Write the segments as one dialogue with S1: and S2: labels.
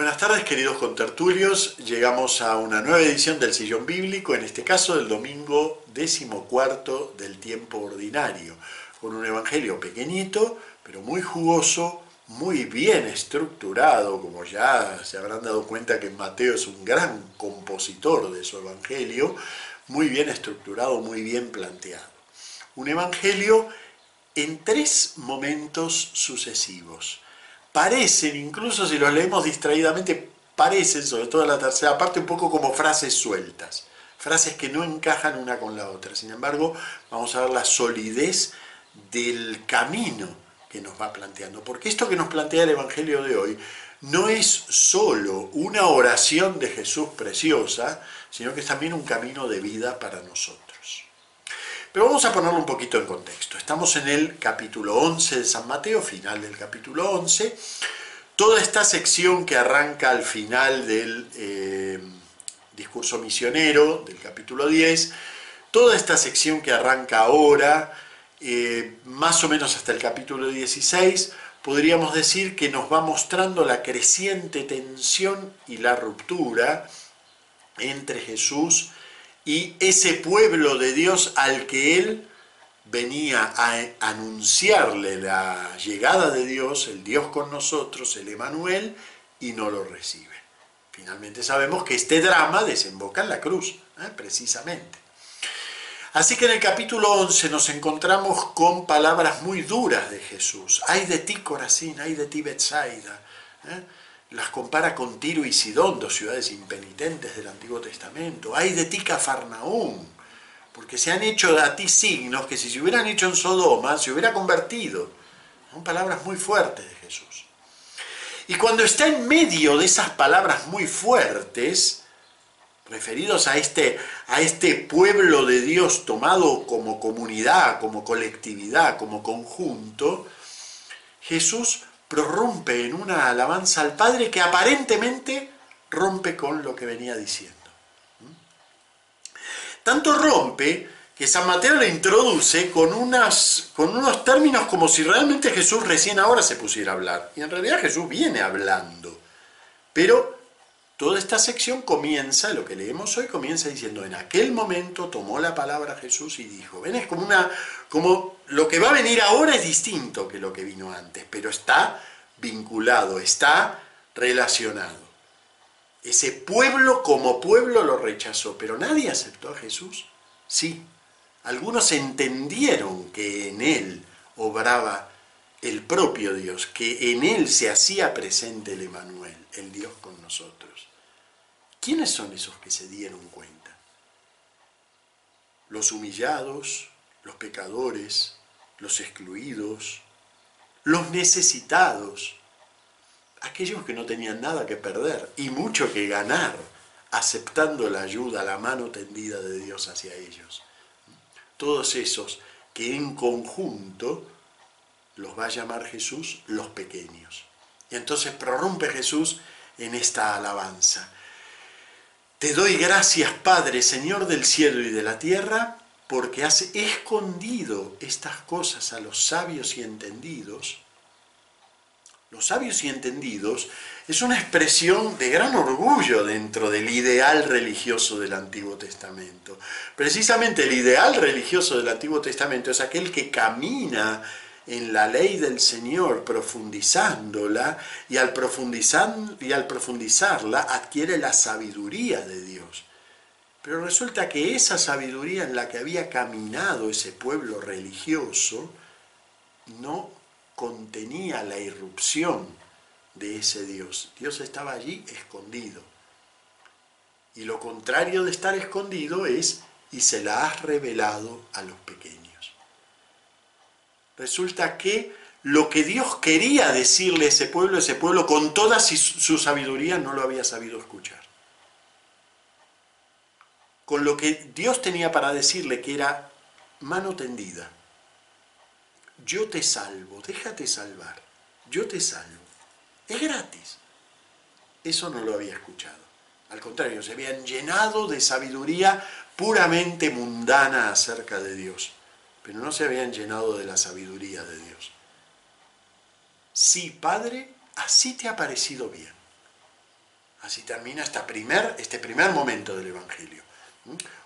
S1: Buenas tardes queridos contertulios, llegamos a una nueva edición del Sillón Bíblico, en este caso del domingo decimocuarto del tiempo ordinario, con un evangelio pequeñito, pero muy jugoso, muy bien estructurado, como ya se habrán dado cuenta que Mateo es un gran compositor de su evangelio, muy bien estructurado, muy bien planteado. Un evangelio en tres momentos sucesivos parecen, incluso si los leemos distraídamente, parecen, sobre todo en la tercera parte, un poco como frases sueltas, frases que no encajan una con la otra. Sin embargo, vamos a ver la solidez del camino que nos va planteando, porque esto que nos plantea el Evangelio de hoy no es solo una oración de Jesús preciosa, sino que es también un camino de vida para nosotros. Pero vamos a ponerlo un poquito en contexto. Estamos en el capítulo 11 de San Mateo, final del capítulo 11. Toda esta sección que arranca al final del eh, discurso misionero, del capítulo 10, toda esta sección que arranca ahora, eh, más o menos hasta el capítulo 16, podríamos decir que nos va mostrando la creciente tensión y la ruptura entre Jesús y ese pueblo de Dios al que él venía a anunciarle la llegada de Dios, el Dios con nosotros, el Emanuel, y no lo recibe. Finalmente sabemos que este drama desemboca en la cruz, ¿eh? precisamente. Así que en el capítulo 11 nos encontramos con palabras muy duras de Jesús. Ay de ti, Corazín, ay de ti, Betsaida. ¿eh? Las compara con Tiro y Sidón, dos ciudades impenitentes del Antiguo Testamento. Hay de ti Cafarnaún, porque se han hecho a ti signos que si se hubieran hecho en Sodoma, se hubiera convertido. Son palabras muy fuertes de Jesús. Y cuando está en medio de esas palabras muy fuertes, referidos a este, a este pueblo de Dios tomado como comunidad, como colectividad, como conjunto, Jesús prorrumpe en una alabanza al Padre que aparentemente rompe con lo que venía diciendo. ¿Mm? Tanto rompe que San Mateo le introduce con, unas, con unos términos como si realmente Jesús recién ahora se pusiera a hablar. Y en realidad Jesús viene hablando. Pero toda esta sección comienza, lo que leemos hoy comienza diciendo, en aquel momento tomó la palabra Jesús y dijo, ven, es como una, como lo que va a venir ahora es distinto que lo que vino antes, pero está vinculado, está relacionado. Ese pueblo como pueblo lo rechazó, pero nadie aceptó a Jesús. Sí, algunos entendieron que en él obraba el propio Dios, que en él se hacía presente el Emanuel, el Dios con nosotros. ¿Quiénes son esos que se dieron cuenta? Los humillados, los pecadores, los excluidos, los necesitados, aquellos que no tenían nada que perder y mucho que ganar, aceptando la ayuda, la mano tendida de Dios hacia ellos. Todos esos que en conjunto los va a llamar Jesús los pequeños. Y entonces prorrumpe Jesús en esta alabanza. Te doy gracias, Padre, Señor del cielo y de la tierra, porque has escondido estas cosas a los sabios y entendidos. Los sabios y entendidos es una expresión de gran orgullo dentro del ideal religioso del Antiguo Testamento. Precisamente el ideal religioso del Antiguo Testamento es aquel que camina en la ley del Señor, profundizándola, y al, y al profundizarla adquiere la sabiduría de Dios. Pero resulta que esa sabiduría en la que había caminado ese pueblo religioso no contenía la irrupción de ese Dios. Dios estaba allí escondido. Y lo contrario de estar escondido es, y se la has revelado a los pequeños. Resulta que lo que Dios quería decirle a ese pueblo, ese pueblo con toda su sabiduría no lo había sabido escuchar con lo que Dios tenía para decirle que era mano tendida. Yo te salvo, déjate salvar, yo te salvo. Es gratis. Eso no lo había escuchado. Al contrario, se habían llenado de sabiduría puramente mundana acerca de Dios, pero no se habían llenado de la sabiduría de Dios. Sí, Padre, así te ha parecido bien. Así termina este primer momento del Evangelio.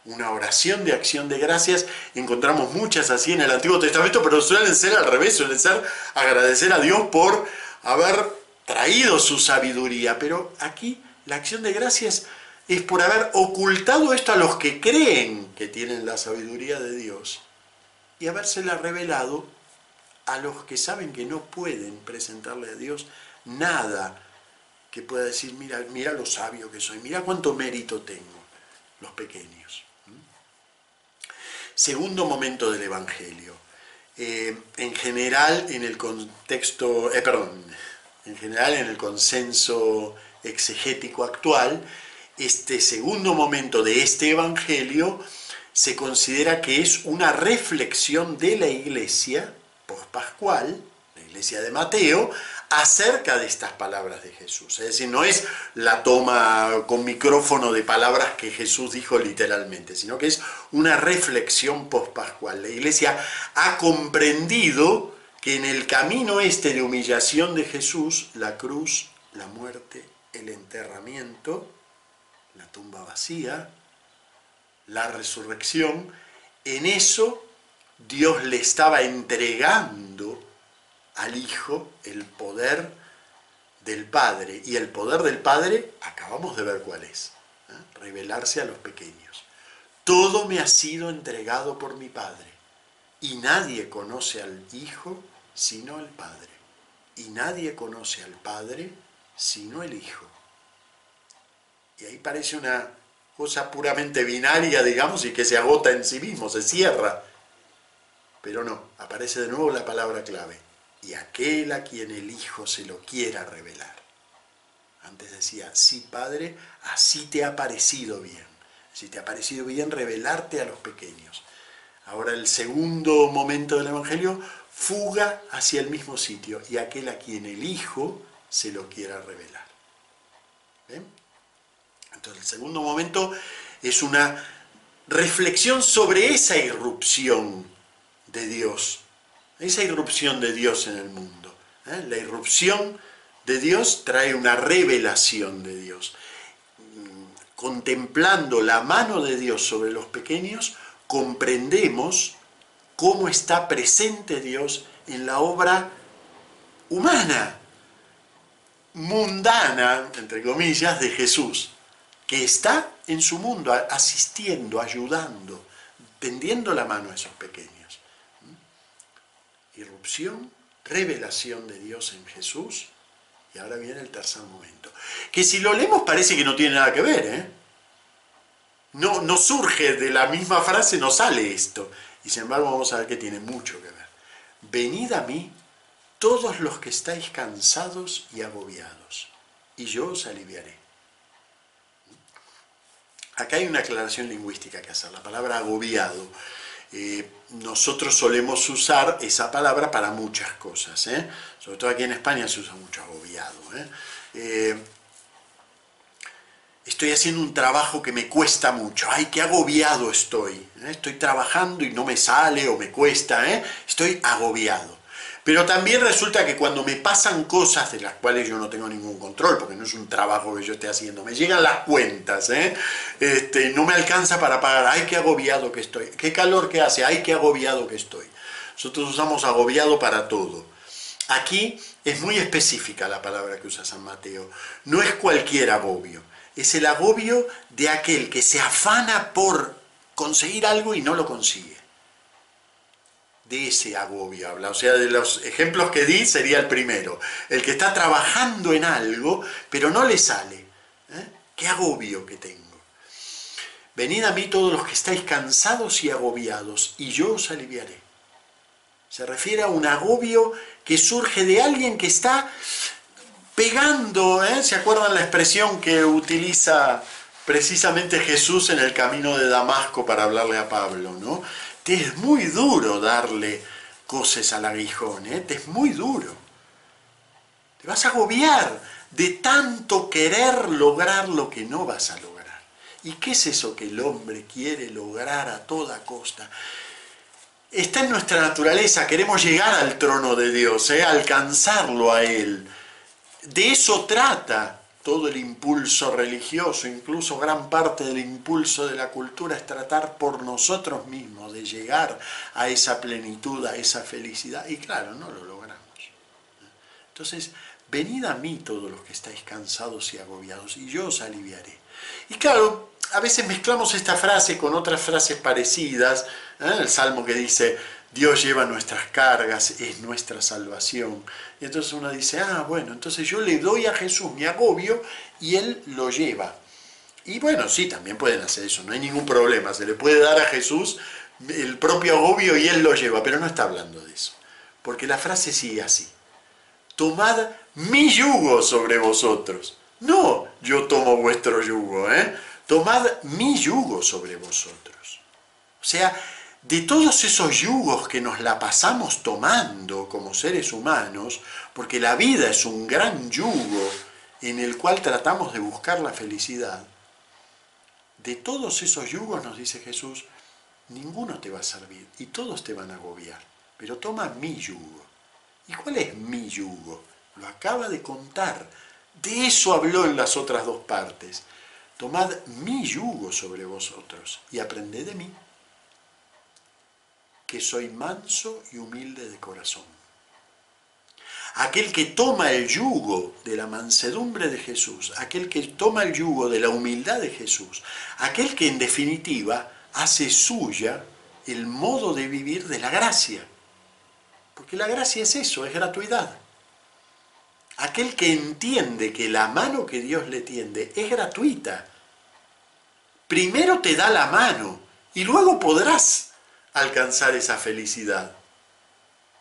S1: Una oración de acción de gracias. Encontramos muchas así en el Antiguo Testamento, pero suelen ser al revés, suelen ser agradecer a Dios por haber traído su sabiduría. Pero aquí la acción de gracias es por haber ocultado esto a los que creen que tienen la sabiduría de Dios y habérsela revelado a los que saben que no pueden presentarle a Dios nada que pueda decir, mira, mira lo sabio que soy, mira cuánto mérito tengo, los pequeños. Segundo momento del Evangelio. Eh, en general, en el contexto, eh, perdón, en general en el consenso exegético actual, este segundo momento de este Evangelio se considera que es una reflexión de la iglesia post-pascual, la iglesia de Mateo, acerca de estas palabras de Jesús. Es decir, no es la toma con micrófono de palabras que Jesús dijo literalmente, sino que es una reflexión post-pascual. La iglesia ha comprendido que en el camino este de humillación de Jesús, la cruz, la muerte, el enterramiento, la tumba vacía, la resurrección, en eso Dios le estaba entregando al Hijo el poder del Padre. Y el poder del Padre, acabamos de ver cuál es, ¿eh? revelarse a los pequeños. Todo me ha sido entregado por mi Padre, y nadie conoce al Hijo sino el Padre, y nadie conoce al Padre sino el Hijo. Y ahí parece una cosa puramente binaria, digamos, y que se agota en sí mismo, se cierra. Pero no, aparece de nuevo la palabra clave y aquel a quien el Hijo se lo quiera revelar. Antes decía, sí Padre, así te ha parecido bien. Si te ha parecido bien revelarte a los pequeños. Ahora el segundo momento del Evangelio, fuga hacia el mismo sitio y aquel a quien el Hijo se lo quiera revelar. El segundo momento es una reflexión sobre esa irrupción de Dios esa irrupción de Dios en el mundo. ¿eh? La irrupción de Dios trae una revelación de Dios. Mm, contemplando la mano de Dios sobre los pequeños, comprendemos cómo está presente Dios en la obra humana, mundana, entre comillas, de Jesús, que está en su mundo asistiendo, ayudando, tendiendo la mano a esos pequeños irrupción, revelación de Dios en Jesús. Y ahora viene el tercer momento. Que si lo leemos parece que no tiene nada que ver, ¿eh? No, no surge de la misma frase, no sale esto. Y sin embargo vamos a ver que tiene mucho que ver. Venid a mí todos los que estáis cansados y agobiados, y yo os aliviaré. Acá hay una aclaración lingüística que hacer. La palabra agobiado eh, nosotros solemos usar esa palabra para muchas cosas, ¿eh? sobre todo aquí en España se usa mucho agobiado. ¿eh? estoy haciendo un trabajo que me cuesta mucho, ay, qué agobiado estoy, estoy trabajando y no me sale o me cuesta, estoy agobiado. Pero también resulta que cuando me pasan cosas de las cuales yo no tengo ningún control, porque no es un trabajo que yo esté haciendo, me llegan las cuentas, ¿eh? este, no me alcanza para pagar, ay, qué agobiado que estoy, qué calor que hace, ay, qué agobiado que estoy. Nosotros usamos agobiado para todo. Aquí es muy específica la palabra que usa San Mateo. No es cualquier agobio, es el agobio de aquel que se afana por conseguir algo y no lo consigue de ese agobio habla. O sea, de los ejemplos que di sería el primero. El que está trabajando en algo, pero no le sale. ¿eh? Qué agobio que tengo. Venid a mí todos los que estáis cansados y agobiados, y yo os aliviaré. Se refiere a un agobio que surge de alguien que está pegando, ¿eh? ¿se acuerdan la expresión que utiliza precisamente Jesús en el camino de Damasco para hablarle a Pablo, ¿no? Te es muy duro darle cosas al aguijón, ¿eh? te es muy duro. Te vas a agobiar de tanto querer lograr lo que no vas a lograr. ¿Y qué es eso que el hombre quiere lograr a toda costa? Está en nuestra naturaleza, queremos llegar al trono de Dios, ¿eh? alcanzarlo a Él. De eso trata todo el impulso religioso, incluso gran parte del impulso de la cultura es tratar por nosotros mismos de llegar a esa plenitud, a esa felicidad. Y claro, no lo logramos. Entonces, venid a mí todos los que estáis cansados y agobiados, y yo os aliviaré. Y claro, a veces mezclamos esta frase con otras frases parecidas, ¿eh? el salmo que dice, Dios lleva nuestras cargas, es nuestra salvación. Y entonces uno dice, ah, bueno, entonces yo le doy a Jesús mi agobio y Él lo lleva. Y bueno, sí, también pueden hacer eso, no hay ningún problema. Se le puede dar a Jesús el propio agobio y Él lo lleva, pero no está hablando de eso. Porque la frase sigue así. Tomad mi yugo sobre vosotros. No, yo tomo vuestro yugo, ¿eh? Tomad mi yugo sobre vosotros. O sea, de todos esos yugos que nos la pasamos tomando como seres humanos, porque la vida es un gran yugo en el cual tratamos de buscar la felicidad, de todos esos yugos nos dice Jesús, ninguno te va a servir y todos te van a agobiar, pero toma mi yugo. ¿Y cuál es mi yugo? Lo acaba de contar, de eso habló en las otras dos partes. Tomad mi yugo sobre vosotros y aprended de mí que soy manso y humilde de corazón. Aquel que toma el yugo de la mansedumbre de Jesús, aquel que toma el yugo de la humildad de Jesús, aquel que en definitiva hace suya el modo de vivir de la gracia. Porque la gracia es eso, es gratuidad. Aquel que entiende que la mano que Dios le tiende es gratuita. Primero te da la mano y luego podrás alcanzar esa felicidad.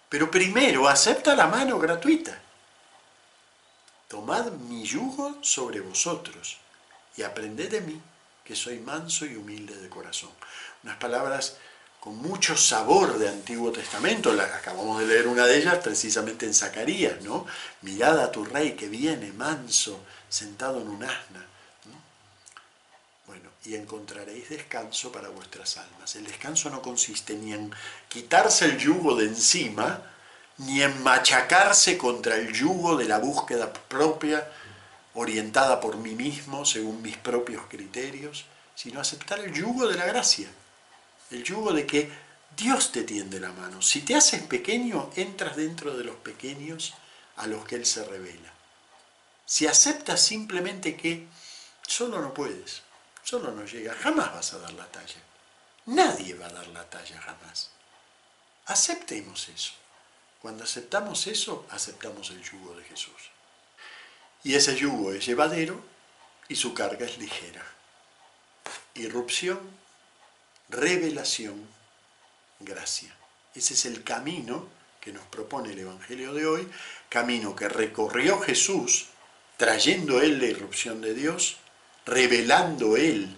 S1: Pero primero acepta la mano gratuita. Tomad mi yugo sobre vosotros y aprended de mí, que soy manso y humilde de corazón. Unas palabras con mucho sabor de Antiguo Testamento. acabamos de leer una de ellas precisamente en Zacarías, ¿no? Mirad a tu rey que viene manso, sentado en un asna y encontraréis descanso para vuestras almas. El descanso no consiste ni en quitarse el yugo de encima, ni en machacarse contra el yugo de la búsqueda propia, orientada por mí mismo, según mis propios criterios, sino aceptar el yugo de la gracia, el yugo de que Dios te tiende la mano. Si te haces pequeño, entras dentro de los pequeños a los que Él se revela. Si aceptas simplemente que solo no puedes, solo no llega, jamás vas a dar la talla. Nadie va a dar la talla jamás. Aceptemos eso. Cuando aceptamos eso, aceptamos el yugo de Jesús. Y ese yugo es llevadero y su carga es ligera. Irrupción, revelación, gracia. Ese es el camino que nos propone el Evangelio de hoy, camino que recorrió Jesús trayendo él la irrupción de Dios revelando Él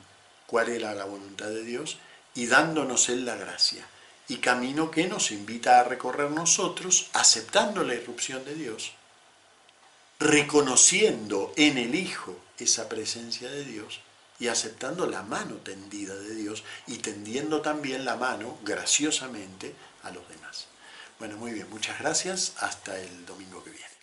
S1: cuál era la voluntad de Dios y dándonos Él la gracia. Y camino que nos invita a recorrer nosotros, aceptando la irrupción de Dios, reconociendo en el Hijo esa presencia de Dios y aceptando la mano tendida de Dios y tendiendo también la mano graciosamente a los demás. Bueno, muy bien, muchas gracias. Hasta el domingo que viene.